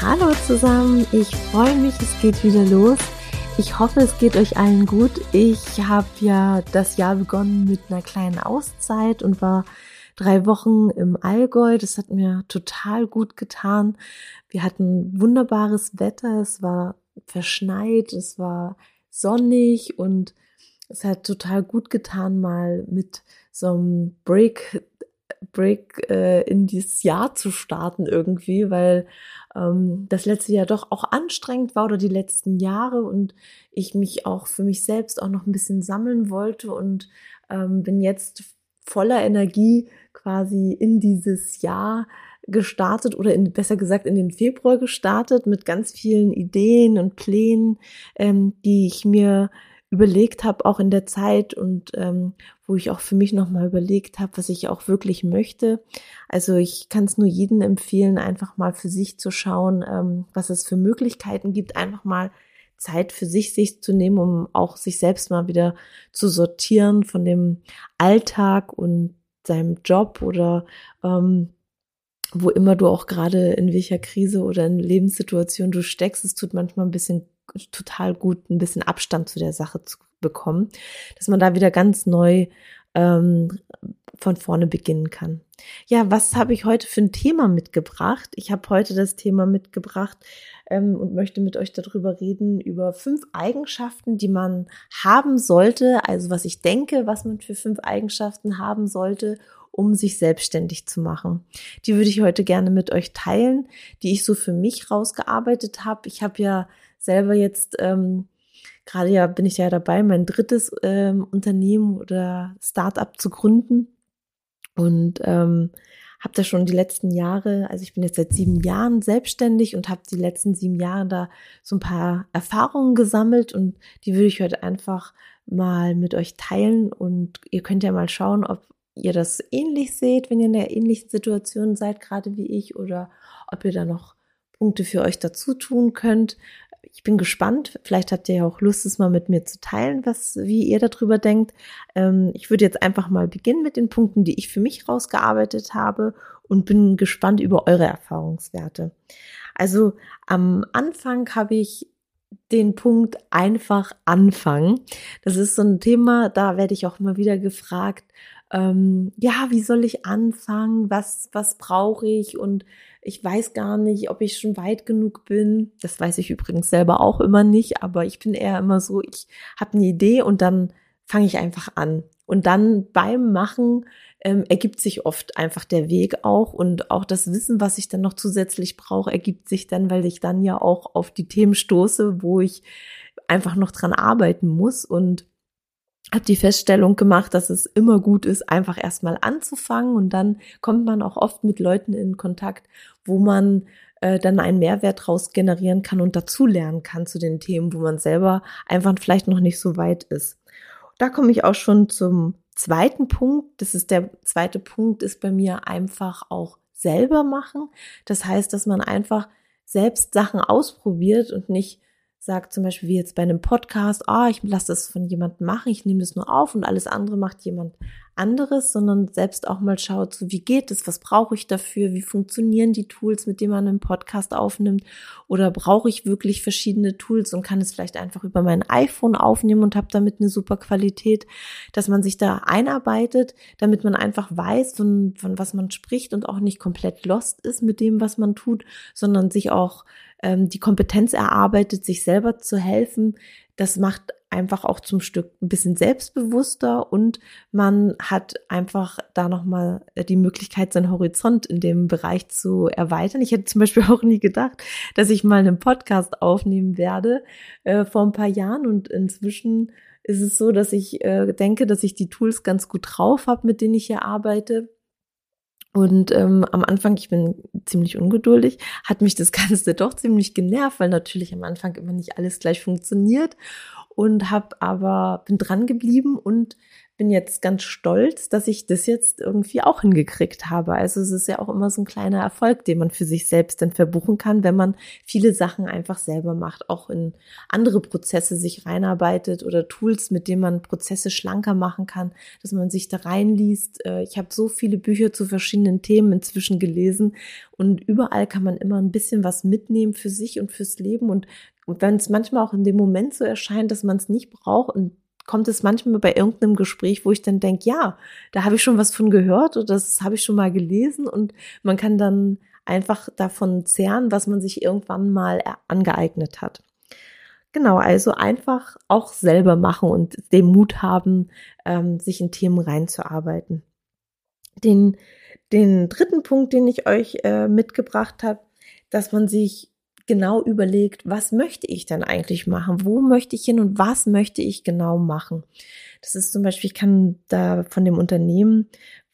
Hallo zusammen, ich freue mich, es geht wieder los. Ich hoffe, es geht euch allen gut. Ich habe ja das Jahr begonnen mit einer kleinen Auszeit und war drei Wochen im Allgäu. Das hat mir total gut getan. Wir hatten wunderbares Wetter, es war verschneit, es war sonnig und es hat total gut getan, mal mit so einem Break Break äh, in dieses Jahr zu starten irgendwie, weil ähm, das letzte Jahr doch auch anstrengend war oder die letzten Jahre und ich mich auch für mich selbst auch noch ein bisschen sammeln wollte und ähm, bin jetzt voller Energie quasi in dieses Jahr gestartet oder in, besser gesagt in den Februar gestartet mit ganz vielen Ideen und Plänen, ähm, die ich mir überlegt habe, auch in der Zeit und ähm, wo ich auch für mich nochmal überlegt habe, was ich auch wirklich möchte. Also ich kann es nur jedem empfehlen, einfach mal für sich zu schauen, ähm, was es für Möglichkeiten gibt, einfach mal Zeit für sich sich zu nehmen, um auch sich selbst mal wieder zu sortieren von dem Alltag und seinem Job oder ähm, wo immer du auch gerade in welcher Krise oder in Lebenssituation du steckst. Es tut manchmal ein bisschen total gut, ein bisschen Abstand zu der Sache zu bekommen, dass man da wieder ganz neu ähm, von vorne beginnen kann. Ja, was habe ich heute für ein Thema mitgebracht? Ich habe heute das Thema mitgebracht ähm, und möchte mit euch darüber reden, über fünf Eigenschaften, die man haben sollte, also was ich denke, was man für fünf Eigenschaften haben sollte, um sich selbstständig zu machen. Die würde ich heute gerne mit euch teilen, die ich so für mich rausgearbeitet habe. Ich habe ja selber jetzt ähm, gerade ja bin ich ja dabei, mein drittes ähm, Unternehmen oder Startup zu gründen. Und ähm, habe da schon die letzten Jahre, also ich bin jetzt seit sieben Jahren selbstständig und habe die letzten sieben Jahre da so ein paar Erfahrungen gesammelt und die würde ich heute einfach mal mit euch teilen. Und ihr könnt ja mal schauen, ob ihr das ähnlich seht, wenn ihr in der ähnlichen Situation seid, gerade wie ich, oder ob ihr da noch Punkte für euch dazu tun könnt ich bin gespannt. Vielleicht habt ihr ja auch Lust, es mal mit mir zu teilen, was, wie ihr darüber denkt. Ähm, ich würde jetzt einfach mal beginnen mit den Punkten, die ich für mich rausgearbeitet habe und bin gespannt über eure Erfahrungswerte. Also am Anfang habe ich den Punkt einfach anfangen. Das ist so ein Thema, da werde ich auch immer wieder gefragt, ähm, ja, wie soll ich anfangen? Was, was brauche ich? Und ich weiß gar nicht, ob ich schon weit genug bin. Das weiß ich übrigens selber auch immer nicht, aber ich bin eher immer so, ich habe eine Idee und dann fange ich einfach an. Und dann beim Machen ähm, ergibt sich oft einfach der Weg auch und auch das Wissen, was ich dann noch zusätzlich brauche, ergibt sich dann, weil ich dann ja auch auf die Themen stoße, wo ich einfach noch dran arbeiten muss und habe die Feststellung gemacht, dass es immer gut ist, einfach erstmal anzufangen und dann kommt man auch oft mit Leuten in Kontakt, wo man äh, dann einen Mehrwert draus generieren kann und dazulernen kann zu den Themen, wo man selber einfach vielleicht noch nicht so weit ist. Da komme ich auch schon zum zweiten Punkt. Das ist der zweite Punkt, ist bei mir einfach auch selber machen. Das heißt, dass man einfach selbst Sachen ausprobiert und nicht sagt zum Beispiel wie jetzt bei einem Podcast, ah, oh, ich lasse das von jemandem machen, ich nehme das nur auf und alles andere macht jemand anderes, sondern selbst auch mal schaut, so wie geht es, was brauche ich dafür, wie funktionieren die Tools, mit denen man einen Podcast aufnimmt oder brauche ich wirklich verschiedene Tools und kann es vielleicht einfach über mein iPhone aufnehmen und habe damit eine super Qualität, dass man sich da einarbeitet, damit man einfach weiß, von, von was man spricht und auch nicht komplett lost ist mit dem, was man tut, sondern sich auch ähm, die Kompetenz erarbeitet, sich selber zu helfen. Das macht einfach auch zum Stück ein bisschen selbstbewusster und man hat einfach da nochmal die Möglichkeit, seinen Horizont in dem Bereich zu erweitern. Ich hätte zum Beispiel auch nie gedacht, dass ich mal einen Podcast aufnehmen werde äh, vor ein paar Jahren und inzwischen ist es so, dass ich äh, denke, dass ich die Tools ganz gut drauf habe, mit denen ich hier arbeite und ähm, am Anfang, ich bin ziemlich ungeduldig, hat mich das Ganze doch ziemlich genervt, weil natürlich am Anfang immer nicht alles gleich funktioniert. Und habe aber bin dran geblieben und bin jetzt ganz stolz, dass ich das jetzt irgendwie auch hingekriegt habe. Also es ist ja auch immer so ein kleiner Erfolg, den man für sich selbst dann verbuchen kann, wenn man viele Sachen einfach selber macht, auch in andere Prozesse sich reinarbeitet oder Tools, mit denen man Prozesse schlanker machen kann, dass man sich da reinliest. Äh, ich habe so viele Bücher zu verschiedenen Themen inzwischen gelesen und überall kann man immer ein bisschen was mitnehmen für sich und fürs Leben und und wenn es manchmal auch in dem Moment so erscheint, dass man es nicht braucht und kommt es manchmal bei irgendeinem Gespräch, wo ich dann denke, ja, da habe ich schon was von gehört oder das habe ich schon mal gelesen und man kann dann einfach davon zehren, was man sich irgendwann mal angeeignet hat. Genau, also einfach auch selber machen und den Mut haben, ähm, sich in Themen reinzuarbeiten. Den, den dritten Punkt, den ich euch äh, mitgebracht habe, dass man sich genau überlegt, was möchte ich denn eigentlich machen? Wo möchte ich hin und was möchte ich genau machen? Das ist zum Beispiel, ich kann da von dem Unternehmen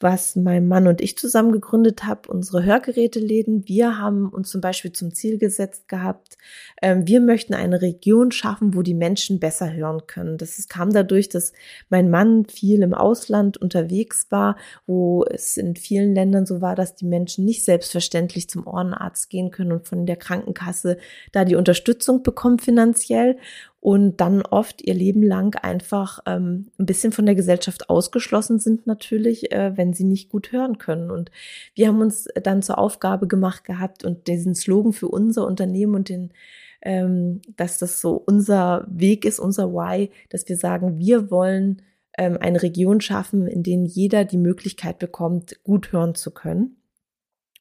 was mein Mann und ich zusammen gegründet haben, unsere Hörgeräteläden. Wir haben uns zum Beispiel zum Ziel gesetzt gehabt, ähm, wir möchten eine Region schaffen, wo die Menschen besser hören können. Das kam dadurch, dass mein Mann viel im Ausland unterwegs war, wo es in vielen Ländern so war, dass die Menschen nicht selbstverständlich zum Ohrenarzt gehen können und von der Krankenkasse da die Unterstützung bekommen finanziell und dann oft ihr Leben lang einfach ähm, ein bisschen von der Gesellschaft ausgeschlossen sind natürlich, äh, wenn sie nicht gut hören können. Und wir haben uns dann zur Aufgabe gemacht gehabt und diesen Slogan für unser Unternehmen und den ähm, dass das so unser Weg ist, unser Why, dass wir sagen, wir wollen ähm, eine Region schaffen, in denen jeder die Möglichkeit bekommt, gut hören zu können.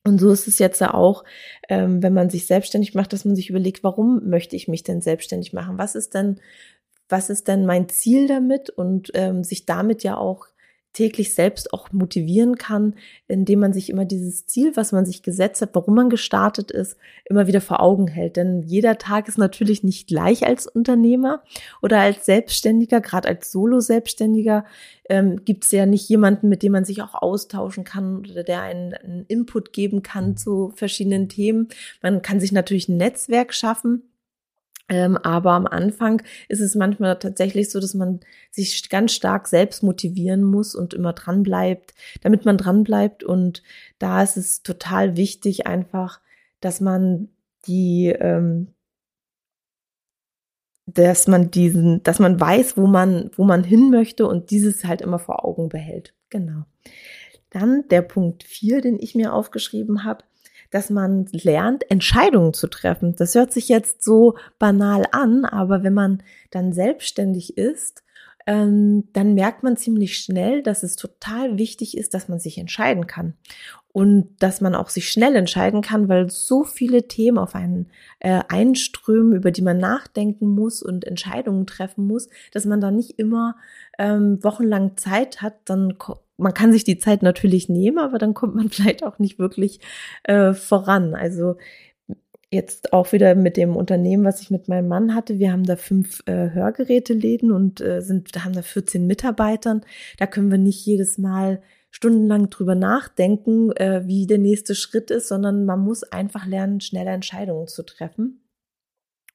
Und so ist es jetzt ja auch, ähm, wenn man sich selbstständig macht, dass man sich überlegt, warum möchte ich mich denn selbstständig machen? Was ist denn, was ist denn mein Ziel damit? Und ähm, sich damit ja auch täglich selbst auch motivieren kann, indem man sich immer dieses Ziel, was man sich gesetzt hat, warum man gestartet ist, immer wieder vor Augen hält. Denn jeder Tag ist natürlich nicht gleich als Unternehmer oder als Selbstständiger, gerade als Solo-Selbstständiger ähm, gibt es ja nicht jemanden, mit dem man sich auch austauschen kann oder der einen, einen Input geben kann zu verschiedenen Themen. Man kann sich natürlich ein Netzwerk schaffen ähm, aber am Anfang ist es manchmal tatsächlich so, dass man sich ganz stark selbst motivieren muss und immer dran bleibt, damit man dran bleibt. Und da ist es total wichtig einfach, dass man die, ähm, dass man diesen, dass man weiß, wo man, wo man hin möchte und dieses halt immer vor Augen behält. Genau. Dann der Punkt vier, den ich mir aufgeschrieben habe dass man lernt, Entscheidungen zu treffen. Das hört sich jetzt so banal an, aber wenn man dann selbstständig ist, ähm, dann merkt man ziemlich schnell, dass es total wichtig ist, dass man sich entscheiden kann und dass man auch sich schnell entscheiden kann, weil so viele Themen auf einen äh, einströmen, über die man nachdenken muss und Entscheidungen treffen muss, dass man da nicht immer ähm, wochenlang Zeit hat, dann man kann sich die Zeit natürlich nehmen, aber dann kommt man vielleicht auch nicht wirklich äh, voran. Also jetzt auch wieder mit dem Unternehmen, was ich mit meinem Mann hatte. Wir haben da fünf äh, Hörgeräteläden und äh, sind, haben da 14 Mitarbeitern. Da können wir nicht jedes Mal stundenlang drüber nachdenken, äh, wie der nächste Schritt ist, sondern man muss einfach lernen, schnelle Entscheidungen zu treffen.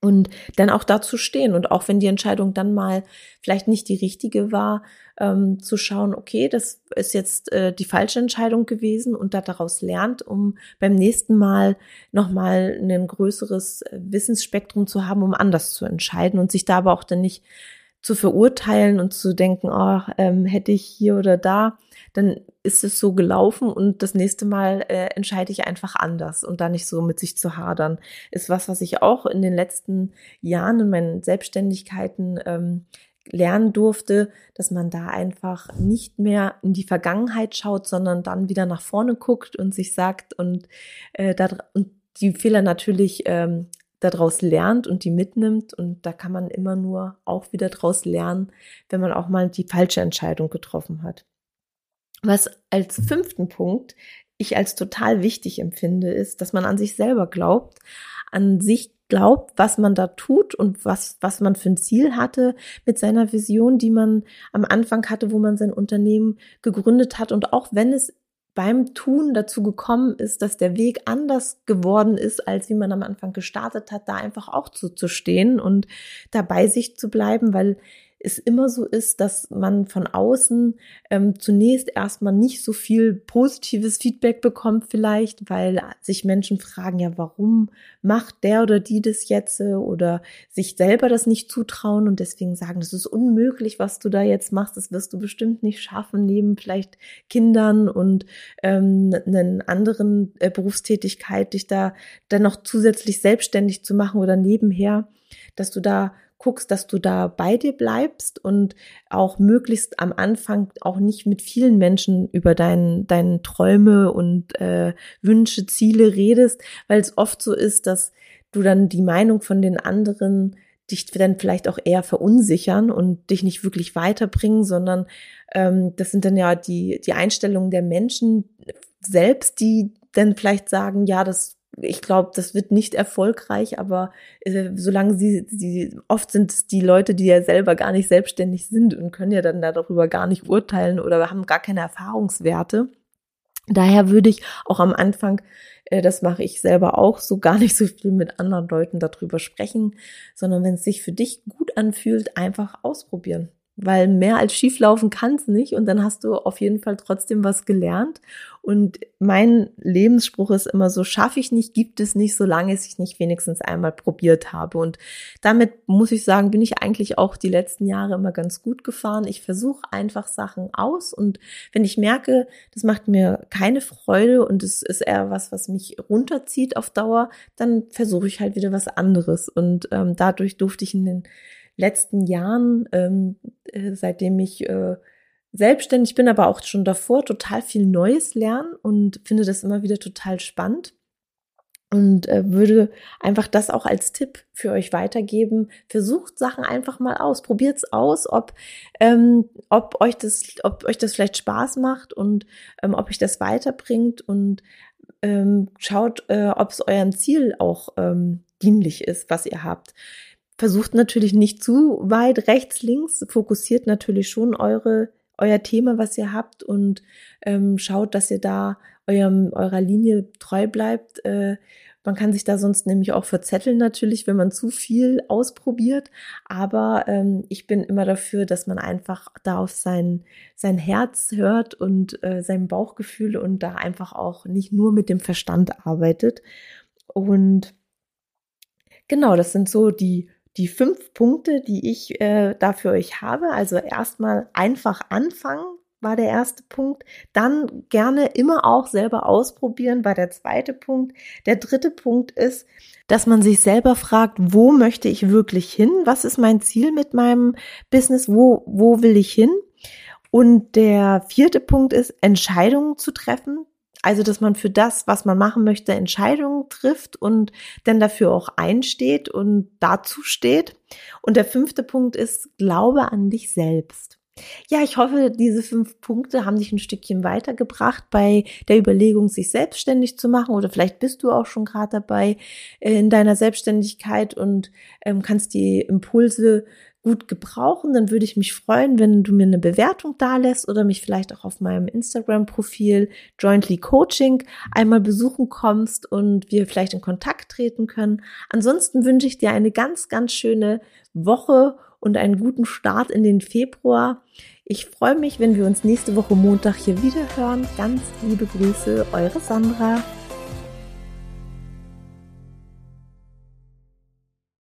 Und dann auch dazu stehen und auch wenn die Entscheidung dann mal vielleicht nicht die richtige war, ähm, zu schauen, okay, das ist jetzt äh, die falsche Entscheidung gewesen und daraus lernt, um beim nächsten Mal nochmal ein größeres äh, Wissensspektrum zu haben, um anders zu entscheiden und sich da aber auch dann nicht zu verurteilen und zu denken, oh, ähm, hätte ich hier oder da, dann ist es so gelaufen und das nächste Mal äh, entscheide ich einfach anders und da nicht so mit sich zu hadern. Ist was, was ich auch in den letzten Jahren in meinen Selbstständigkeiten ähm, lernen durfte, dass man da einfach nicht mehr in die Vergangenheit schaut, sondern dann wieder nach vorne guckt und sich sagt und, äh, da, und die Fehler natürlich ähm, daraus lernt und die mitnimmt. Und da kann man immer nur auch wieder daraus lernen, wenn man auch mal die falsche Entscheidung getroffen hat. Was als fünften Punkt ich als total wichtig empfinde, ist, dass man an sich selber glaubt, an sich glaubt, was man da tut und was, was man für ein Ziel hatte mit seiner Vision, die man am Anfang hatte, wo man sein Unternehmen gegründet hat. Und auch wenn es beim Tun dazu gekommen ist, dass der Weg anders geworden ist, als wie man am Anfang gestartet hat, da einfach auch zuzustehen und dabei sich zu bleiben, weil es immer so ist, dass man von außen ähm, zunächst erstmal nicht so viel positives Feedback bekommt vielleicht, weil sich Menschen fragen, ja, warum macht der oder die das jetzt oder sich selber das nicht zutrauen und deswegen sagen, das ist unmöglich, was du da jetzt machst, das wirst du bestimmt nicht schaffen, neben vielleicht Kindern und ähm, einen anderen äh, Berufstätigkeit, dich da dann noch zusätzlich selbstständig zu machen oder nebenher, dass du da guckst, dass du da bei dir bleibst und auch möglichst am Anfang auch nicht mit vielen Menschen über dein, deine Träume und äh, Wünsche, Ziele redest, weil es oft so ist, dass du dann die Meinung von den anderen dich dann vielleicht auch eher verunsichern und dich nicht wirklich weiterbringen, sondern ähm, das sind dann ja die, die Einstellungen der Menschen selbst, die dann vielleicht sagen, ja, das ich glaube, das wird nicht erfolgreich, aber äh, solange sie, sie, oft sind es die Leute, die ja selber gar nicht selbstständig sind und können ja dann darüber gar nicht urteilen oder haben gar keine Erfahrungswerte. Daher würde ich auch am Anfang, äh, das mache ich selber auch, so gar nicht so viel mit anderen Leuten darüber sprechen, sondern wenn es sich für dich gut anfühlt, einfach ausprobieren weil mehr als schieflaufen kann es nicht und dann hast du auf jeden Fall trotzdem was gelernt. Und mein Lebensspruch ist immer so, schaffe ich nicht, gibt es nicht, solange ich nicht wenigstens einmal probiert habe. Und damit muss ich sagen, bin ich eigentlich auch die letzten Jahre immer ganz gut gefahren. Ich versuche einfach Sachen aus und wenn ich merke, das macht mir keine Freude und es ist eher was, was mich runterzieht auf Dauer, dann versuche ich halt wieder was anderes. Und ähm, dadurch durfte ich in den letzten Jahren, ähm, äh, seitdem ich äh, selbstständig bin, aber auch schon davor, total viel Neues lernen und finde das immer wieder total spannend. Und äh, würde einfach das auch als Tipp für euch weitergeben. Versucht Sachen einfach mal aus. Probiert's aus, ob, ähm, ob euch das, ob euch das vielleicht Spaß macht und ähm, ob euch das weiterbringt und ähm, schaut, äh, ob es euren Ziel auch ähm, dienlich ist, was ihr habt versucht natürlich nicht zu weit rechts, links, fokussiert natürlich schon eure, euer Thema, was ihr habt und ähm, schaut, dass ihr da eurem, eurer Linie treu bleibt. Äh, man kann sich da sonst nämlich auch verzetteln natürlich, wenn man zu viel ausprobiert. Aber ähm, ich bin immer dafür, dass man einfach da auf sein, sein Herz hört und äh, sein Bauchgefühl und da einfach auch nicht nur mit dem Verstand arbeitet. Und genau, das sind so die die fünf Punkte, die ich äh, da für euch habe. Also erstmal einfach anfangen war der erste Punkt. Dann gerne immer auch selber ausprobieren war der zweite Punkt. Der dritte Punkt ist, dass man sich selber fragt, wo möchte ich wirklich hin? Was ist mein Ziel mit meinem Business? Wo, wo will ich hin? Und der vierte Punkt ist, Entscheidungen zu treffen. Also, dass man für das, was man machen möchte, Entscheidungen trifft und dann dafür auch einsteht und dazu steht. Und der fünfte Punkt ist, glaube an dich selbst. Ja, ich hoffe, diese fünf Punkte haben dich ein Stückchen weitergebracht bei der Überlegung, sich selbstständig zu machen. Oder vielleicht bist du auch schon gerade dabei äh, in deiner Selbstständigkeit und ähm, kannst die Impulse gut gebrauchen, dann würde ich mich freuen, wenn du mir eine Bewertung da lässt oder mich vielleicht auch auf meinem Instagram-Profil Jointly Coaching einmal besuchen kommst und wir vielleicht in Kontakt treten können. Ansonsten wünsche ich dir eine ganz, ganz schöne Woche und einen guten Start in den Februar. Ich freue mich, wenn wir uns nächste Woche Montag hier wieder hören. Ganz liebe Grüße, eure Sandra.